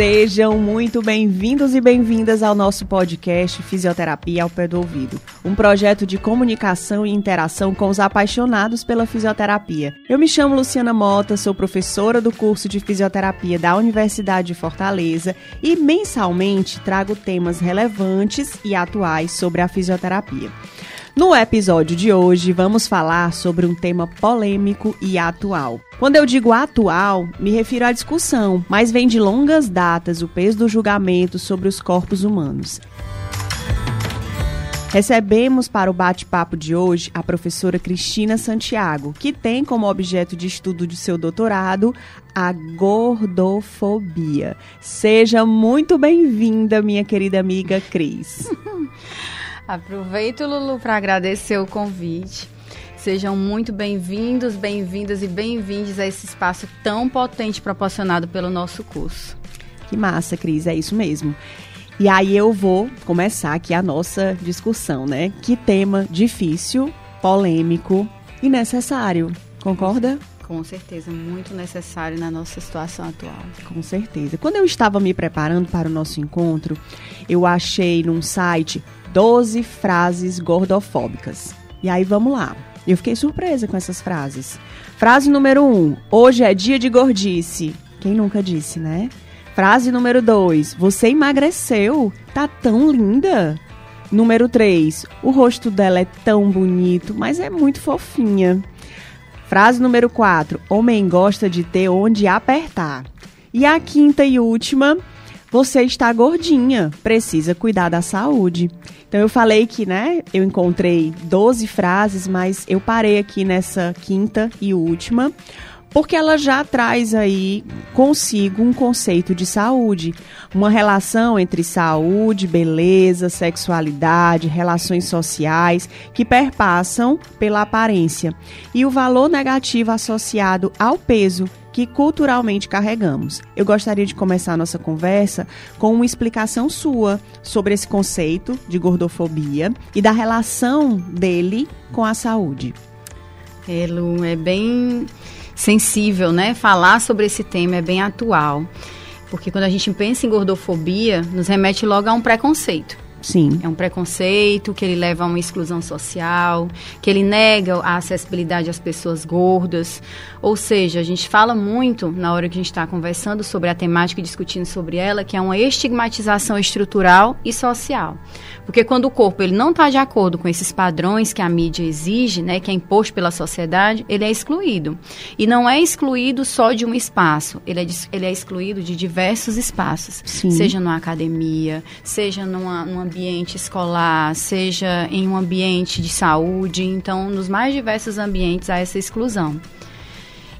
Sejam muito bem-vindos e bem-vindas ao nosso podcast Fisioterapia ao Pé do Ouvido, um projeto de comunicação e interação com os apaixonados pela fisioterapia. Eu me chamo Luciana Mota, sou professora do curso de fisioterapia da Universidade de Fortaleza e mensalmente trago temas relevantes e atuais sobre a fisioterapia. No episódio de hoje, vamos falar sobre um tema polêmico e atual. Quando eu digo atual, me refiro à discussão, mas vem de longas datas o peso do julgamento sobre os corpos humanos. Recebemos para o bate-papo de hoje a professora Cristina Santiago, que tem como objeto de estudo de seu doutorado a gordofobia. Seja muito bem-vinda, minha querida amiga Cris. Aproveito, Lulu, para agradecer o convite. Sejam muito bem-vindos, bem-vindas e bem-vindos a esse espaço tão potente proporcionado pelo nosso curso. Que massa, Cris, é isso mesmo. E aí eu vou começar aqui a nossa discussão, né? Que tema difícil, polêmico e necessário. Concorda? Com certeza, muito necessário na nossa situação atual. Com certeza. Quando eu estava me preparando para o nosso encontro, eu achei num site 12 frases gordofóbicas. E aí vamos lá. Eu fiquei surpresa com essas frases. Frase número 1: um, Hoje é dia de gordice. Quem nunca disse, né? Frase número 2: Você emagreceu. Tá tão linda. Número 3: O rosto dela é tão bonito, mas é muito fofinha. Frase número 4: Homem gosta de ter onde apertar. E a quinta e última: Você está gordinha, precisa cuidar da saúde. Então eu falei que, né, eu encontrei 12 frases, mas eu parei aqui nessa quinta e última, porque ela já traz aí consigo um conceito de saúde, uma relação entre saúde, beleza, sexualidade, relações sociais que perpassam pela aparência e o valor negativo associado ao peso que culturalmente carregamos. Eu gostaria de começar a nossa conversa com uma explicação sua sobre esse conceito de gordofobia e da relação dele com a saúde. É, Lu, é bem sensível, né? Falar sobre esse tema é bem atual. Porque quando a gente pensa em gordofobia, nos remete logo a um preconceito. Sim. É um preconceito que ele leva a uma exclusão social, que ele nega a acessibilidade às pessoas gordas. Ou seja, a gente fala muito, na hora que a gente está conversando sobre a temática e discutindo sobre ela, que é uma estigmatização estrutural e social. Porque quando o corpo ele não está de acordo com esses padrões que a mídia exige, né, que é imposto pela sociedade, ele é excluído. E não é excluído só de um espaço, ele é, ele é excluído de diversos espaços. Sim. Seja numa academia, seja numa, num ambiente escolar, seja em um ambiente de saúde. Então, nos mais diversos ambientes há essa exclusão.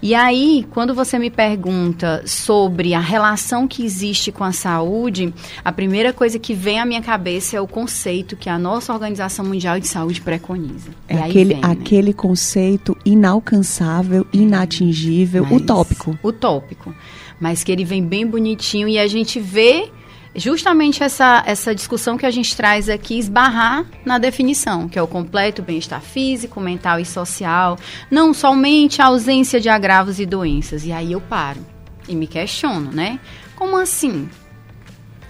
E aí, quando você me pergunta sobre a relação que existe com a saúde, a primeira coisa que vem à minha cabeça é o conceito que a nossa Organização Mundial de Saúde preconiza. É aquele, vem, né? aquele conceito inalcançável, inatingível, Mas, utópico. Utópico. Mas que ele vem bem bonitinho e a gente vê justamente essa, essa discussão que a gente traz aqui esbarrar na definição, que é o completo bem-estar físico, mental e social, não somente a ausência de agravos e doenças. E aí eu paro e me questiono, né? Como assim?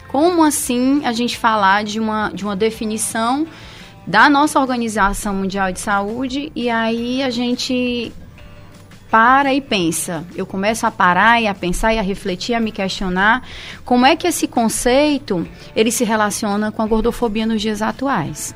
Como assim a gente falar de uma, de uma definição da nossa Organização Mundial de Saúde e aí a gente para e pensa. Eu começo a parar e a pensar e a refletir, a me questionar como é que esse conceito ele se relaciona com a gordofobia nos dias atuais.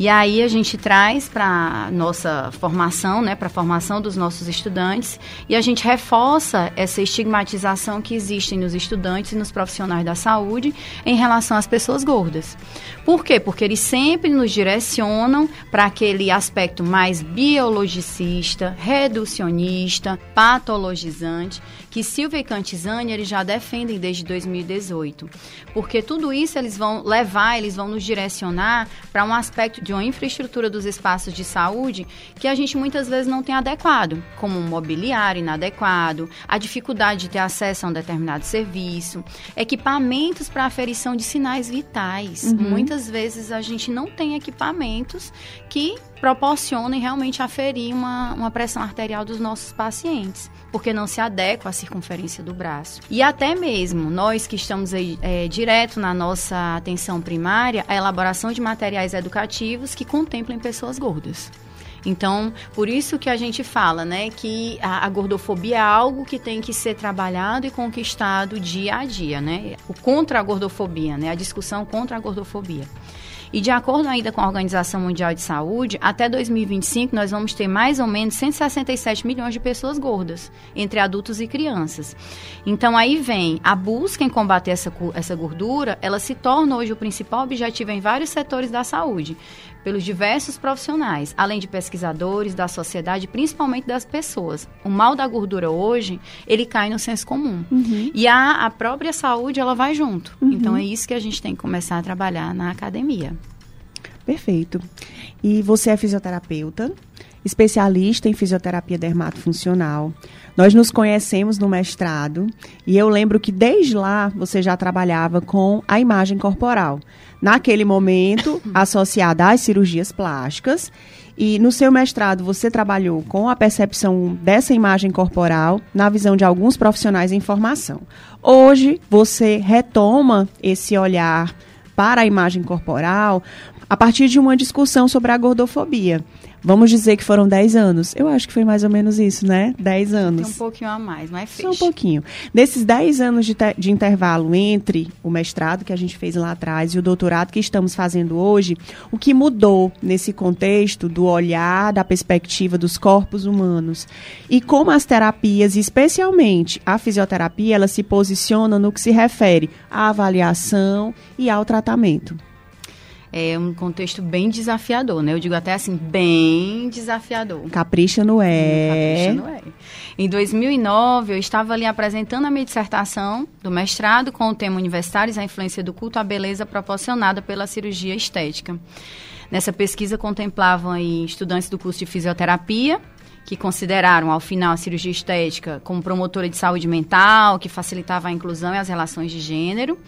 E aí a gente traz para nossa formação, né, para a formação dos nossos estudantes, e a gente reforça essa estigmatização que existe nos estudantes e nos profissionais da saúde em relação às pessoas gordas. Por quê? Porque eles sempre nos direcionam para aquele aspecto mais biologicista, reducionista, patologizante, que Silvia e Cantizani eles já defendem desde 2018. Porque tudo isso eles vão levar, eles vão nos direcionar para um aspecto de uma infraestrutura dos espaços de saúde que a gente muitas vezes não tem adequado, como um mobiliário inadequado, a dificuldade de ter acesso a um determinado serviço, equipamentos para aferição de sinais vitais. Uhum. Muitas vezes a gente não tem equipamentos que proporcionem realmente aferir uma, uma pressão arterial dos nossos pacientes, porque não se adequa à circunferência do braço. E até mesmo nós que estamos aí, é, direto na nossa atenção primária, a elaboração de materiais educativos que contemplem pessoas gordas. Então, por isso que a gente fala, né, que a, a, gordofobia é algo que tem que ser trabalhado e conquistado dia a dia, né? O contra a gordofobia, né? A discussão contra a gordofobia. E de acordo ainda com a Organização Mundial de Saúde, até 2025 nós vamos ter mais ou menos 167 milhões de pessoas gordas, entre adultos e crianças. Então aí vem a busca em combater essa, essa gordura, ela se torna hoje o principal objetivo em vários setores da saúde pelos diversos profissionais, além de pesquisadores, da sociedade, principalmente das pessoas. O mal da gordura hoje, ele cai no senso comum. Uhum. E a, a própria saúde, ela vai junto. Uhum. Então, é isso que a gente tem que começar a trabalhar na academia. Perfeito. E você é fisioterapeuta, especialista em fisioterapia dermatofuncional. Nós nos conhecemos no mestrado e eu lembro que desde lá você já trabalhava com a imagem corporal naquele momento associada às cirurgias plásticas. E no seu mestrado você trabalhou com a percepção dessa imagem corporal na visão de alguns profissionais em formação. Hoje você retoma esse olhar para a imagem corporal a partir de uma discussão sobre a gordofobia. Vamos dizer que foram 10 anos. Eu acho que foi mais ou menos isso, né? 10 anos. Tem um pouquinho a mais, mas fez. Só um pouquinho. Desses 10 anos de, de intervalo entre o mestrado que a gente fez lá atrás e o doutorado que estamos fazendo hoje, o que mudou nesse contexto do olhar, da perspectiva dos corpos humanos e como as terapias, especialmente a fisioterapia, ela se posiciona no que se refere à avaliação e ao tratamento é um contexto bem desafiador, né? Eu digo até assim, bem desafiador. Capricha no é. Capricha no é. Em 2009, eu estava ali apresentando a minha dissertação do mestrado com o tema Universitários, a influência do culto à beleza proporcionada pela cirurgia estética. Nessa pesquisa contemplavam aí estudantes do curso de fisioterapia, que consideraram, ao final, a cirurgia estética como promotora de saúde mental, que facilitava a inclusão e as relações de gênero.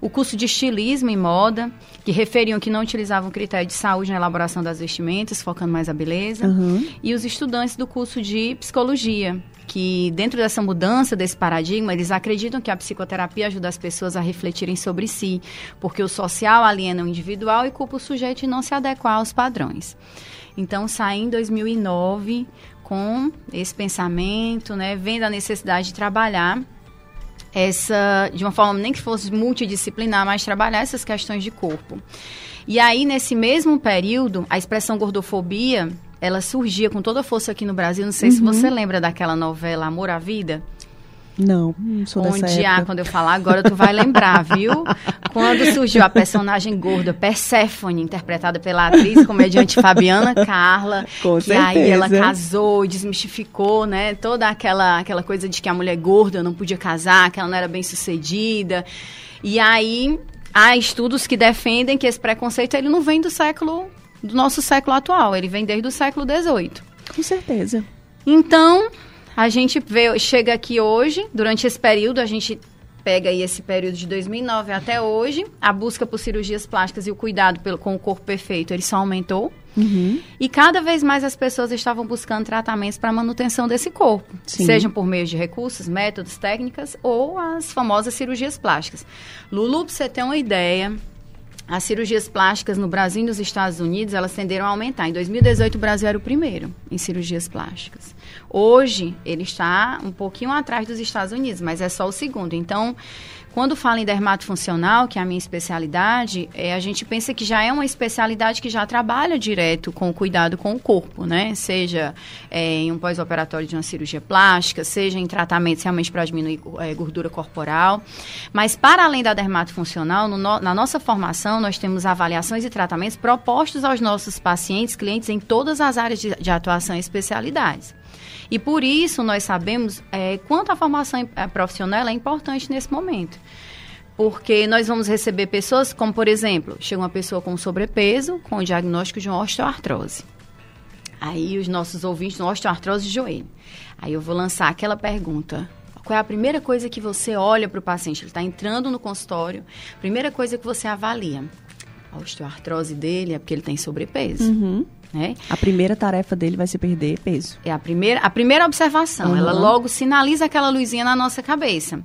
O curso de estilismo e moda, que referiam que não utilizavam critério de saúde na elaboração das vestimentas, focando mais a beleza. Uhum. E os estudantes do curso de psicologia, que dentro dessa mudança desse paradigma, eles acreditam que a psicoterapia ajuda as pessoas a refletirem sobre si, porque o social aliena o individual e culpa o sujeito de não se adequar aos padrões. Então, saí em 2009 com esse pensamento, né, vendo a necessidade de trabalhar essa, de uma forma nem que fosse multidisciplinar, mas trabalhar essas questões de corpo. E aí, nesse mesmo período, a expressão gordofobia, ela surgia com toda a força aqui no Brasil. Não sei uhum. se você lembra daquela novela Amor à Vida. Não, não sou Onde dessa há, quando eu falar agora, tu vai lembrar, viu? Quando surgiu a personagem gorda Perséfone, interpretada pela atriz comediante Fabiana Carla, Com que certeza. aí ela casou desmistificou, né? Toda aquela, aquela coisa de que a mulher gorda não podia casar, que ela não era bem sucedida. E aí há estudos que defendem que esse preconceito ele não vem do século do nosso século atual, ele vem desde o século XVIII. Com certeza. Então, a gente vê, chega aqui hoje, durante esse período, a gente pega aí esse período de 2009 até hoje, a busca por cirurgias plásticas e o cuidado pelo, com o corpo perfeito, ele só aumentou. Uhum. E cada vez mais as pessoas estavam buscando tratamentos para manutenção desse corpo, Sim. sejam por meio de recursos, métodos, técnicas ou as famosas cirurgias plásticas. Lulu, para você ter uma ideia, as cirurgias plásticas no Brasil e nos Estados Unidos, elas tenderam a aumentar. Em 2018, o Brasil era o primeiro em cirurgias plásticas. Hoje, ele está um pouquinho atrás dos Estados Unidos, mas é só o segundo. Então, quando fala em dermatofuncional, que é a minha especialidade, é, a gente pensa que já é uma especialidade que já trabalha direto com o cuidado com o corpo, né? Seja é, em um pós-operatório de uma cirurgia plástica, seja em tratamentos realmente para diminuir é, gordura corporal. Mas, para além da dermatofuncional, no, na nossa formação, nós temos avaliações e tratamentos propostos aos nossos pacientes, clientes, em todas as áreas de, de atuação e especialidades. E por isso nós sabemos é, quanto a formação é, profissional é importante nesse momento. Porque nós vamos receber pessoas, como por exemplo, chega uma pessoa com sobrepeso, com o diagnóstico de osteoartrose. Aí os nossos ouvintes, osteoartrose de joelho. Aí eu vou lançar aquela pergunta. Qual é a primeira coisa que você olha para o paciente? Ele está entrando no consultório. Primeira coisa que você avalia. A osteoartrose dele é porque ele tem sobrepeso. Uhum. Né? A primeira tarefa dele vai ser perder peso. É a primeira, a primeira observação. Uhum. Ela logo sinaliza aquela luzinha na nossa cabeça.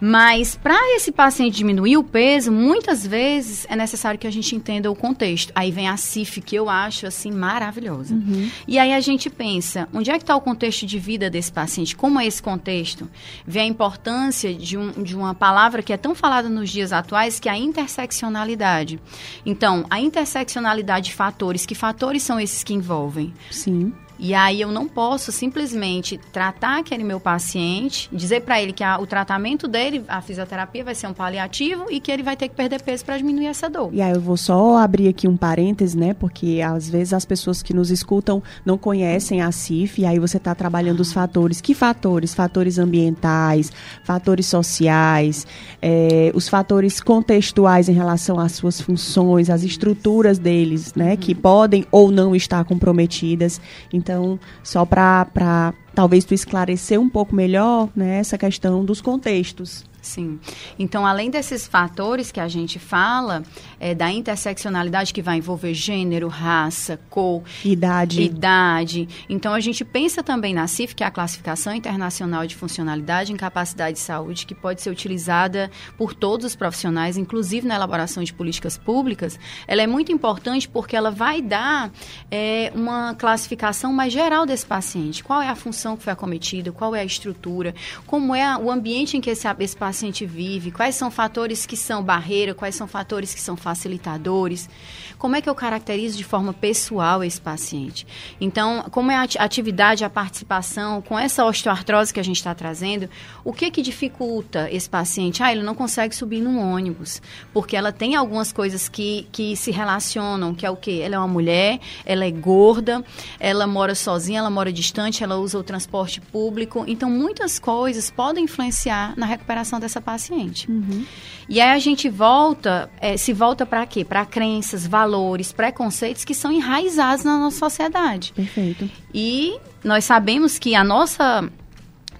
Mas para esse paciente diminuir o peso, muitas vezes é necessário que a gente entenda o contexto. Aí vem a CIF, que eu acho assim maravilhosa. Uhum. E aí a gente pensa, onde é que está o contexto de vida desse paciente? Como é esse contexto? Vê a importância de, um, de uma palavra que é tão falada nos dias atuais, que é a interseccionalidade. Então, a interseccionalidade de fatores, que fatores são esses que envolvem? Sim. E aí eu não posso simplesmente tratar aquele meu paciente, dizer para ele que a, o tratamento dele, a fisioterapia vai ser um paliativo e que ele vai ter que perder peso para diminuir essa dor. E aí eu vou só abrir aqui um parêntese, né? Porque às vezes as pessoas que nos escutam não conhecem a CIF e aí você está trabalhando os fatores. Que fatores? Fatores ambientais, fatores sociais, é, os fatores contextuais em relação às suas funções, as estruturas deles, né? Que podem ou não estar comprometidas. Então, então, só para talvez tu esclarecer um pouco melhor né, essa questão dos contextos. Sim. Então, além desses fatores que a gente fala, é, da interseccionalidade que vai envolver gênero, raça, cor, idade. idade. Então, a gente pensa também na CIF, que é a Classificação Internacional de Funcionalidade em Capacidade de Saúde, que pode ser utilizada por todos os profissionais, inclusive na elaboração de políticas públicas. Ela é muito importante porque ela vai dar é, uma classificação mais geral desse paciente. Qual é a função que foi acometida, qual é a estrutura, como é o ambiente em que esse, esse paciente paciente vive, quais são fatores que são barreira, quais são fatores que são facilitadores, como é que eu caracterizo de forma pessoal esse paciente. Então, como é a atividade, a participação, com essa osteoartrose que a gente está trazendo, o que que dificulta esse paciente? Ah, ele não consegue subir num ônibus, porque ela tem algumas coisas que, que se relacionam, que é o quê? Ela é uma mulher, ela é gorda, ela mora sozinha, ela mora distante, ela usa o transporte público, então muitas coisas podem influenciar na recuperação dessa paciente. Uhum. E aí a gente volta, é, se volta para quê? Para crenças, valores, preconceitos que são enraizados na nossa sociedade. Perfeito. E nós sabemos que a nossa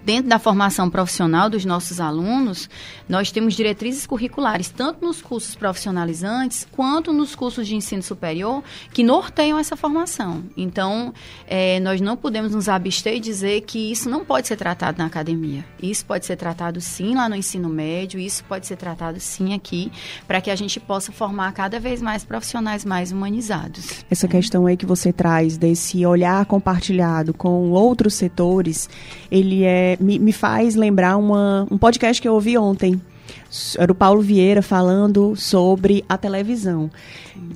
dentro da formação profissional dos nossos alunos, nós temos diretrizes curriculares, tanto nos cursos profissionalizantes quanto nos cursos de ensino superior, que norteiam essa formação. Então, é, nós não podemos nos abster e dizer que isso não pode ser tratado na academia. Isso pode ser tratado sim lá no ensino médio, isso pode ser tratado sim aqui, para que a gente possa formar cada vez mais profissionais mais humanizados. Essa questão aí que você traz desse olhar compartilhado com outros setores, ele é me, me faz lembrar uma, um podcast que eu ouvi ontem. Era o Paulo Vieira falando sobre a televisão.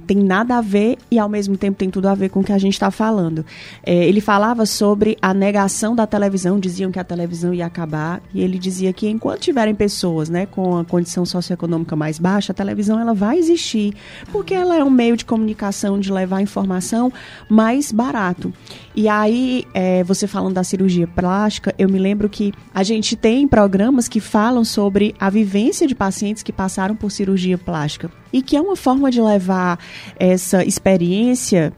Tem nada a ver e ao mesmo tempo tem tudo a ver com o que a gente está falando. É, ele falava sobre a negação da televisão, diziam que a televisão ia acabar e ele dizia que enquanto tiverem pessoas, né, com a condição socioeconômica mais baixa, a televisão ela vai existir porque ela é um meio de comunicação de levar informação mais barato. E aí, é, você falando da cirurgia plástica, eu me lembro que a gente tem programas que falam sobre a vivência de pacientes que passaram por cirurgia plástica e que é uma forma de levar essa experiência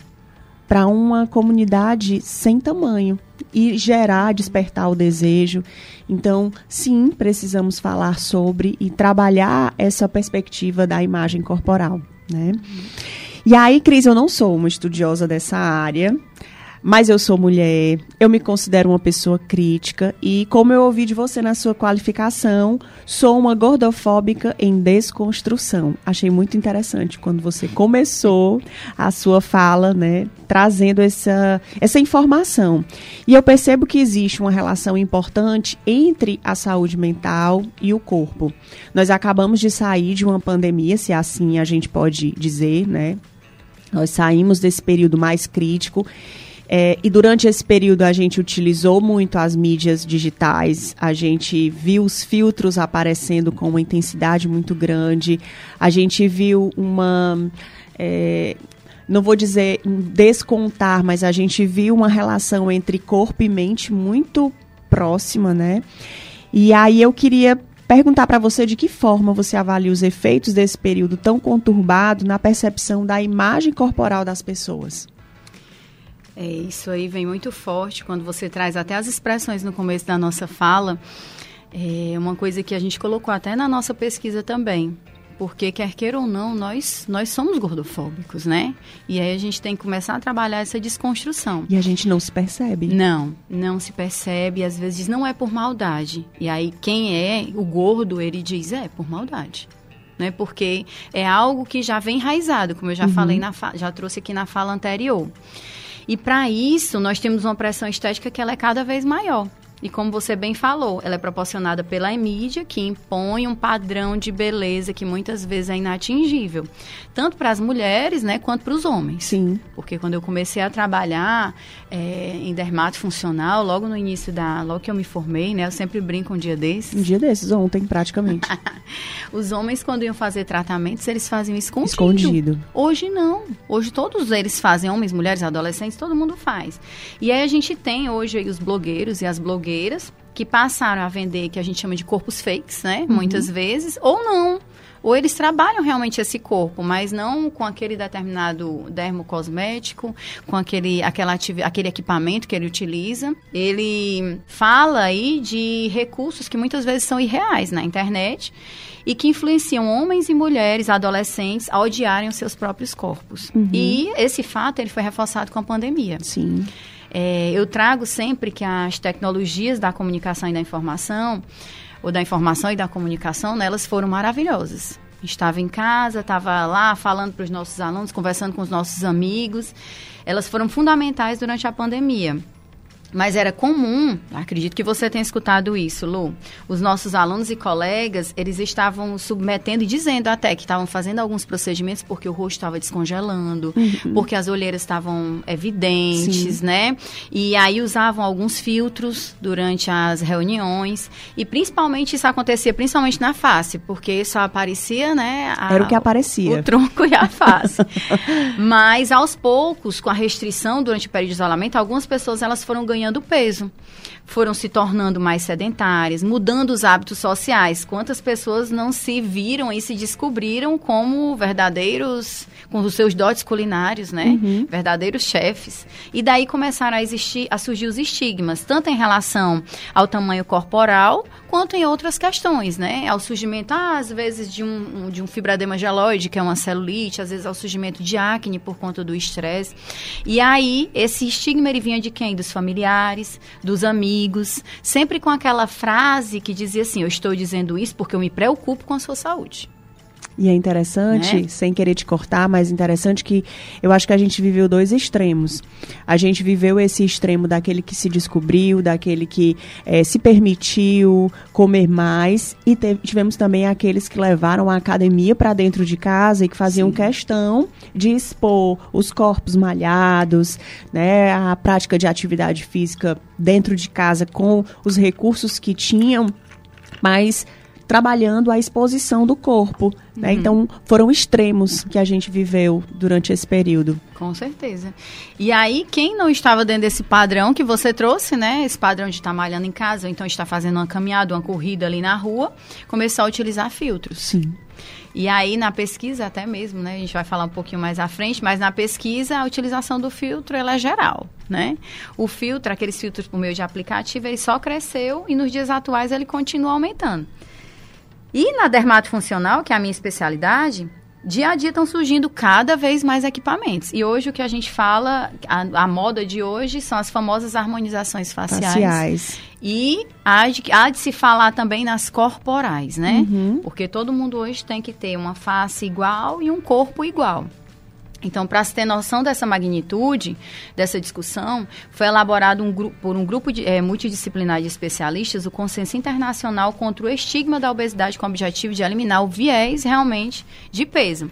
para uma comunidade sem tamanho e gerar, despertar o desejo. Então, sim, precisamos falar sobre e trabalhar essa perspectiva da imagem corporal, né? E aí, Cris, eu não sou uma estudiosa dessa área, mas eu sou mulher, eu me considero uma pessoa crítica e, como eu ouvi de você na sua qualificação, sou uma gordofóbica em desconstrução. Achei muito interessante quando você começou a sua fala, né, trazendo essa, essa informação. E eu percebo que existe uma relação importante entre a saúde mental e o corpo. Nós acabamos de sair de uma pandemia, se assim a gente pode dizer, né? Nós saímos desse período mais crítico é, e durante esse período a gente utilizou muito as mídias digitais, a gente viu os filtros aparecendo com uma intensidade muito grande, a gente viu uma. É, não vou dizer descontar, mas a gente viu uma relação entre corpo e mente muito próxima, né? E aí eu queria perguntar para você de que forma você avalia os efeitos desse período tão conturbado na percepção da imagem corporal das pessoas. É, isso aí vem muito forte quando você traz até as expressões no começo da nossa fala. É uma coisa que a gente colocou até na nossa pesquisa também. Porque, quer queira ou não, nós, nós somos gordofóbicos, né? E aí a gente tem que começar a trabalhar essa desconstrução. E a gente não se percebe. Não, não se percebe. Às vezes diz, não é por maldade. E aí quem é o gordo, ele diz, é por maldade né? Porque é algo que já vem enraizado, como eu já uhum. falei na já trouxe aqui na fala anterior. E para isso, nós temos uma pressão estética que ela é cada vez maior. E como você bem falou, ela é proporcionada pela mídia, que impõe um padrão de beleza que muitas vezes é inatingível. Tanto para as mulheres, né, quanto para os homens. Sim. Porque quando eu comecei a trabalhar é, em dermato funcional, logo no início da... Logo que eu me formei, né, eu sempre brinco um dia desses. Um dia desses, ontem, praticamente. os homens, quando iam fazer tratamentos, eles faziam escondido. Escondido. Hoje não. Hoje todos eles fazem, homens, mulheres, adolescentes, todo mundo faz. E aí a gente tem hoje os blogueiros e as blogueiras blogueiras que passaram a vender que a gente chama de corpos fakes, né? Uhum. Muitas vezes, ou não. Ou eles trabalham realmente esse corpo, mas não com aquele determinado dermocosmético, com aquele, aquela aquele equipamento que ele utiliza. Ele fala aí de recursos que muitas vezes são irreais na internet e que influenciam homens e mulheres, adolescentes, a odiarem os seus próprios corpos. Uhum. E esse fato ele foi reforçado com a pandemia. Sim. É, eu trago sempre que as tecnologias da comunicação e da informação, ou da informação e da comunicação, né, elas foram maravilhosas. Estava em casa, estava lá falando para os nossos alunos, conversando com os nossos amigos. Elas foram fundamentais durante a pandemia. Mas era comum, acredito que você tenha escutado isso, Lu. Os nossos alunos e colegas, eles estavam submetendo e dizendo até que estavam fazendo alguns procedimentos porque o rosto estava descongelando, uhum. porque as olheiras estavam evidentes, Sim. né? E aí usavam alguns filtros durante as reuniões. E principalmente isso acontecia principalmente na face, porque só aparecia, né? A, era o que aparecia. O tronco e a face. Mas aos poucos, com a restrição durante o período de isolamento, algumas pessoas elas foram ganhando ganhando peso, foram se tornando mais sedentárias, mudando os hábitos sociais. Quantas pessoas não se viram e se descobriram como verdadeiros, com os seus dotes culinários, né? Uhum. Verdadeiros chefes. E daí começaram a existir, a surgir os estigmas, tanto em relação ao tamanho corporal, quanto em outras questões, né? Ao surgimento, ah, às vezes, de um, de um fibradema geloide, que é uma celulite, às vezes ao surgimento de acne por conta do estresse. E aí, esse estigma ele vinha de quem? Dos familiares, dos amigos, sempre com aquela frase que dizia assim: Eu estou dizendo isso porque eu me preocupo com a sua saúde. E é interessante, né? sem querer te cortar, mas interessante que eu acho que a gente viveu dois extremos. A gente viveu esse extremo daquele que se descobriu, daquele que é, se permitiu comer mais, e tivemos também aqueles que levaram a academia para dentro de casa e que faziam Sim. questão de expor os corpos malhados, né, a prática de atividade física dentro de casa com os recursos que tinham, mas trabalhando a exposição do corpo. Né? Uhum. Então, foram extremos que a gente viveu durante esse período. Com certeza. E aí, quem não estava dentro desse padrão que você trouxe, né? Esse padrão de estar malhando em casa, ou então estar fazendo uma caminhada, uma corrida ali na rua, começou a utilizar filtros. Sim. E aí, na pesquisa, até mesmo, né? A gente vai falar um pouquinho mais à frente, mas na pesquisa, a utilização do filtro, ela é geral, né? O filtro, aqueles filtros por meio de aplicativo, ele só cresceu e nos dias atuais ele continua aumentando. E na dermatofuncional, que é a minha especialidade, dia a dia estão surgindo cada vez mais equipamentos. E hoje o que a gente fala, a, a moda de hoje são as famosas harmonizações faciais. Faciais. E há de, há de se falar também nas corporais, né? Uhum. Porque todo mundo hoje tem que ter uma face igual e um corpo igual. Então, para se ter noção dessa magnitude dessa discussão, foi elaborado um por um grupo de, é, multidisciplinar de especialistas o Consenso Internacional contra o Estigma da Obesidade com o objetivo de eliminar o viés realmente de peso.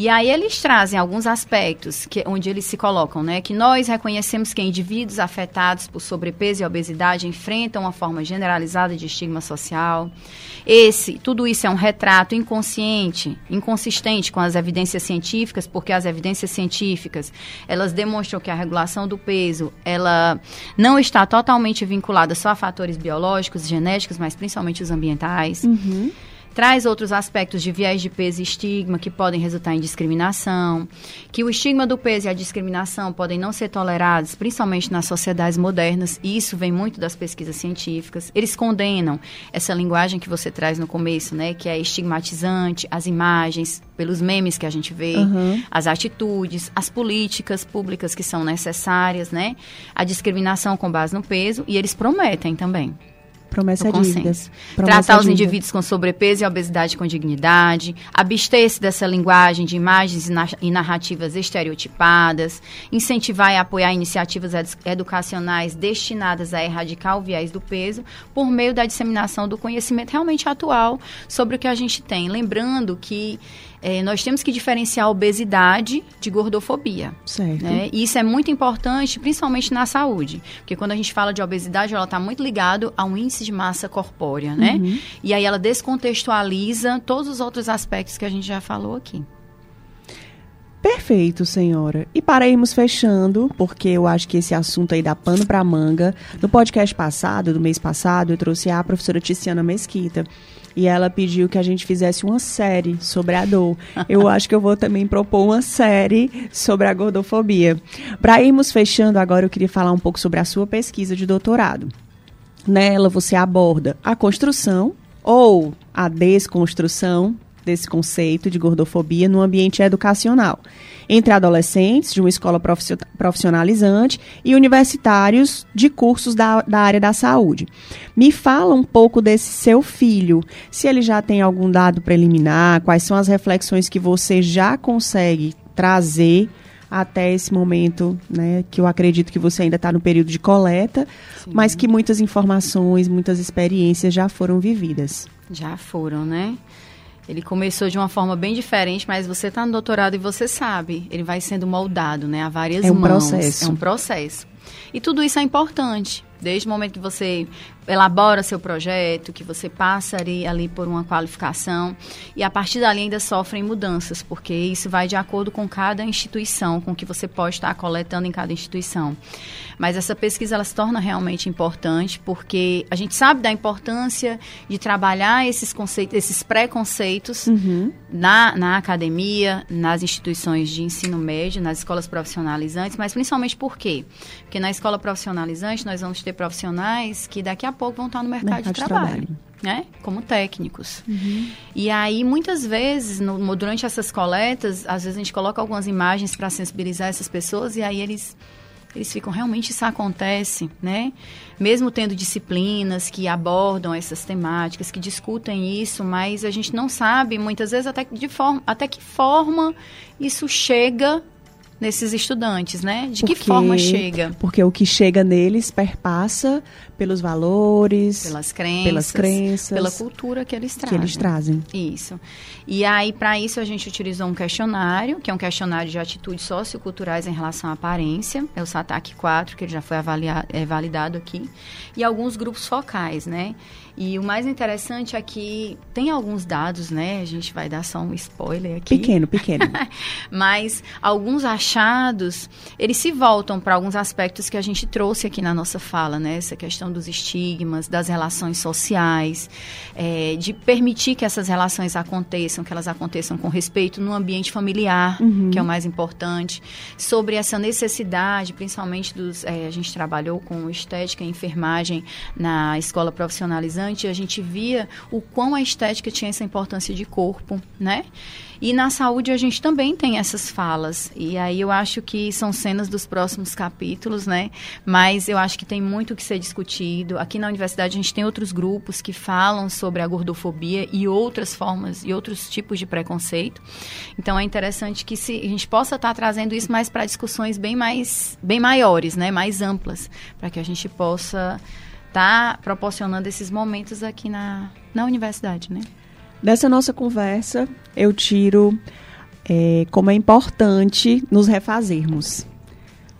E aí eles trazem alguns aspectos que, onde eles se colocam, né? Que nós reconhecemos que indivíduos afetados por sobrepeso e obesidade enfrentam uma forma generalizada de estigma social. Esse, tudo isso é um retrato inconsciente, inconsistente com as evidências científicas, porque as evidências científicas, elas demonstram que a regulação do peso, ela não está totalmente vinculada só a fatores biológicos, genéticos, mas principalmente os ambientais. Uhum traz outros aspectos de viés de peso e estigma que podem resultar em discriminação, que o estigma do peso e a discriminação podem não ser tolerados, principalmente nas sociedades modernas, e isso vem muito das pesquisas científicas. Eles condenam essa linguagem que você traz no começo, né, que é estigmatizante, as imagens, pelos memes que a gente vê, uhum. as atitudes, as políticas públicas que são necessárias, né, a discriminação com base no peso, e eles prometem também Promessa é dívidas. Promessa Tratar os indivíduos com sobrepeso e obesidade com dignidade, abster-se dessa linguagem de imagens e narrativas estereotipadas, incentivar e apoiar iniciativas educacionais destinadas a erradicar o viés do peso por meio da disseminação do conhecimento realmente atual sobre o que a gente tem. Lembrando que é, nós temos que diferenciar a obesidade de gordofobia. Certo. Né? E isso é muito importante, principalmente na saúde. Porque quando a gente fala de obesidade, ela está muito ligado a um índice de massa corpórea, né? Uhum. E aí ela descontextualiza todos os outros aspectos que a gente já falou aqui. Perfeito, senhora. E para irmos fechando, porque eu acho que esse assunto aí dá pano para manga. No podcast passado, do mês passado, eu trouxe a professora Tiziana Mesquita e ela pediu que a gente fizesse uma série sobre a dor. Eu acho que eu vou também propor uma série sobre a gordofobia. Para irmos fechando agora, eu queria falar um pouco sobre a sua pesquisa de doutorado. Nela você aborda a construção ou a desconstrução desse conceito de gordofobia no ambiente educacional, entre adolescentes de uma escola profissionalizante e universitários de cursos da, da área da saúde. Me fala um pouco desse seu filho, se ele já tem algum dado preliminar, quais são as reflexões que você já consegue trazer até esse momento, né, que eu acredito que você ainda está no período de coleta, Sim. mas que muitas informações, muitas experiências já foram vividas. Já foram, né? Ele começou de uma forma bem diferente, mas você está no doutorado e você sabe, ele vai sendo moldado, né, a várias é um mãos. Processo. É um processo. E tudo isso é importante. Desde o momento que você elabora seu projeto, que você passa ali, ali por uma qualificação e a partir dali ainda sofrem mudanças, porque isso vai de acordo com cada instituição, com o que você pode estar coletando em cada instituição. Mas essa pesquisa ela se torna realmente importante porque a gente sabe da importância de trabalhar esses conceitos, esses preconceitos uhum. na, na academia, nas instituições de ensino médio, nas escolas profissionalizantes, mas principalmente por quê? Porque na escola profissionalizante nós vamos ter profissionais que daqui a pouco vão estar no mercado, mercado de, trabalho, de trabalho. Né? Como técnicos. Uhum. E aí, muitas vezes, no, durante essas coletas, às vezes a gente coloca algumas imagens para sensibilizar essas pessoas e aí eles eles ficam realmente isso acontece, né? Mesmo tendo disciplinas que abordam essas temáticas, que discutem isso, mas a gente não sabe muitas vezes até de forma, até que forma isso chega nesses estudantes, né? De porque, que forma chega? Porque o que chega neles perpassa pelos valores, pelas crenças, pelas crenças, pela cultura que eles trazem. Que eles trazem. Isso. E aí, para isso, a gente utilizou um questionário, que é um questionário de atitudes socioculturais em relação à aparência, é o SATAC 4, que ele já foi avaliado, é, validado aqui, e alguns grupos focais, né? E o mais interessante é que tem alguns dados, né? A gente vai dar só um spoiler aqui. Pequeno, pequeno. Mas alguns achados, eles se voltam para alguns aspectos que a gente trouxe aqui na nossa fala, né? Essa questão dos estigmas, das relações sociais, é, de permitir que essas relações aconteçam, que elas aconteçam com respeito no ambiente familiar, uhum. que é o mais importante. Sobre essa necessidade, principalmente dos... É, a gente trabalhou com estética e enfermagem na escola profissionalizante, a gente via o quão a estética tinha essa importância de corpo, né? E na saúde a gente também tem essas falas. E aí eu acho que são cenas dos próximos capítulos, né? Mas eu acho que tem muito que ser discutido. Aqui na universidade a gente tem outros grupos que falam sobre a gordofobia e outras formas e outros tipos de preconceito. Então é interessante que se, a gente possa estar trazendo isso mais para discussões bem mais bem maiores, né? Mais amplas, para que a gente possa estar proporcionando esses momentos aqui na, na universidade, né? Dessa nossa conversa, eu tiro é, como é importante nos refazermos.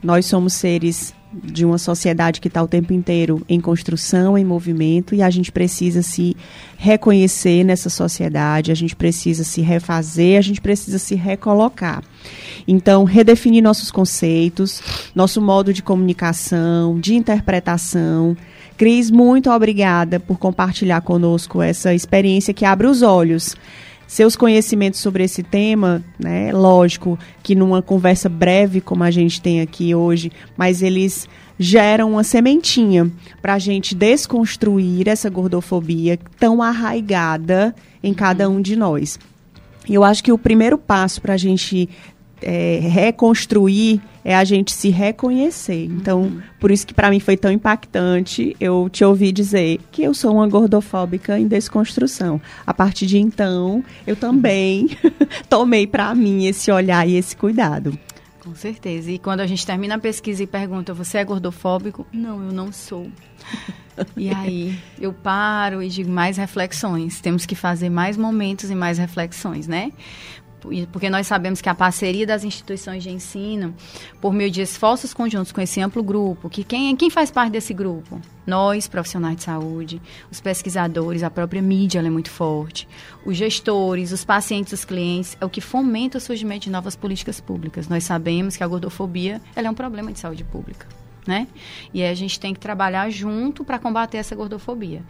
Nós somos seres de uma sociedade que está o tempo inteiro em construção, em movimento, e a gente precisa se reconhecer nessa sociedade, a gente precisa se refazer, a gente precisa se recolocar. Então, redefinir nossos conceitos, nosso modo de comunicação, de interpretação. Cris, muito obrigada por compartilhar conosco essa experiência que abre os olhos seus conhecimentos sobre esse tema, né? Lógico que numa conversa breve como a gente tem aqui hoje, mas eles geram uma sementinha para a gente desconstruir essa gordofobia tão arraigada em cada um de nós. E eu acho que o primeiro passo para a gente é, reconstruir é a gente se reconhecer. Então, uhum. por isso que para mim foi tão impactante eu te ouvir dizer que eu sou uma gordofóbica em desconstrução. A partir de então, eu também tomei para mim esse olhar e esse cuidado. Com certeza. E quando a gente termina a pesquisa e pergunta, você é gordofóbico? Não, eu não sou. E aí eu paro e digo mais reflexões. Temos que fazer mais momentos e mais reflexões, né? Porque nós sabemos que a parceria das instituições de ensino, por meio de esforços conjuntos com esse amplo grupo, que quem, quem faz parte desse grupo? Nós, profissionais de saúde, os pesquisadores, a própria mídia é muito forte, os gestores, os pacientes, os clientes, é o que fomenta o surgimento de novas políticas públicas. Nós sabemos que a gordofobia é um problema de saúde pública. Né? E a gente tem que trabalhar junto para combater essa gordofobia.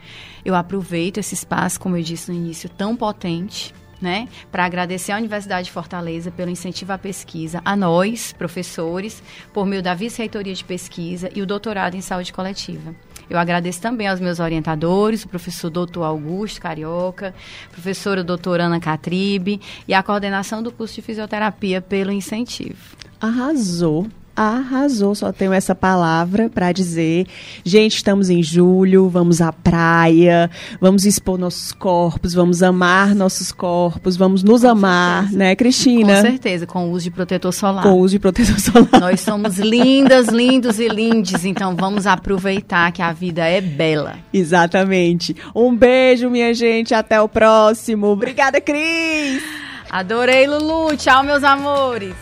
Eu aproveito esse espaço, como eu disse no início, tão potente né, para agradecer à Universidade de Fortaleza pelo incentivo à pesquisa, a nós, professores, por meio da vice-reitoria de pesquisa e o doutorado em saúde coletiva. Eu agradeço também aos meus orientadores, o professor doutor Augusto Carioca, professora doutora Ana Catribe e a coordenação do curso de fisioterapia pelo incentivo. Arrasou arrasou, só tenho essa palavra para dizer. Gente, estamos em julho, vamos à praia, vamos expor nossos corpos, vamos amar nossos corpos, vamos nos com amar, certeza. né, Cristina? Com certeza, com o uso de protetor solar. Com o uso de protetor solar. Nós somos lindas, lindos e lindes, então vamos aproveitar que a vida é bela. Exatamente. Um beijo, minha gente, até o próximo. Obrigada, Cris! Adorei, Lulu. Tchau, meus amores.